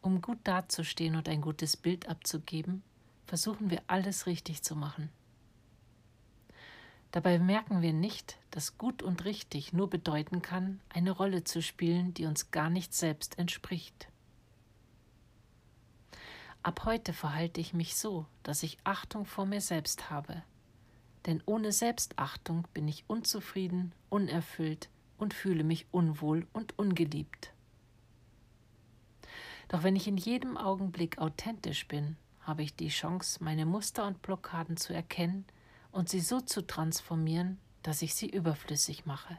Um gut dazustehen und ein gutes Bild abzugeben, versuchen wir alles richtig zu machen. Dabei merken wir nicht, dass gut und richtig nur bedeuten kann, eine Rolle zu spielen, die uns gar nicht selbst entspricht. Ab heute verhalte ich mich so, dass ich Achtung vor mir selbst habe. Denn ohne Selbstachtung bin ich unzufrieden, unerfüllt und fühle mich unwohl und ungeliebt. Doch wenn ich in jedem Augenblick authentisch bin, habe ich die Chance, meine Muster und Blockaden zu erkennen und sie so zu transformieren, dass ich sie überflüssig mache.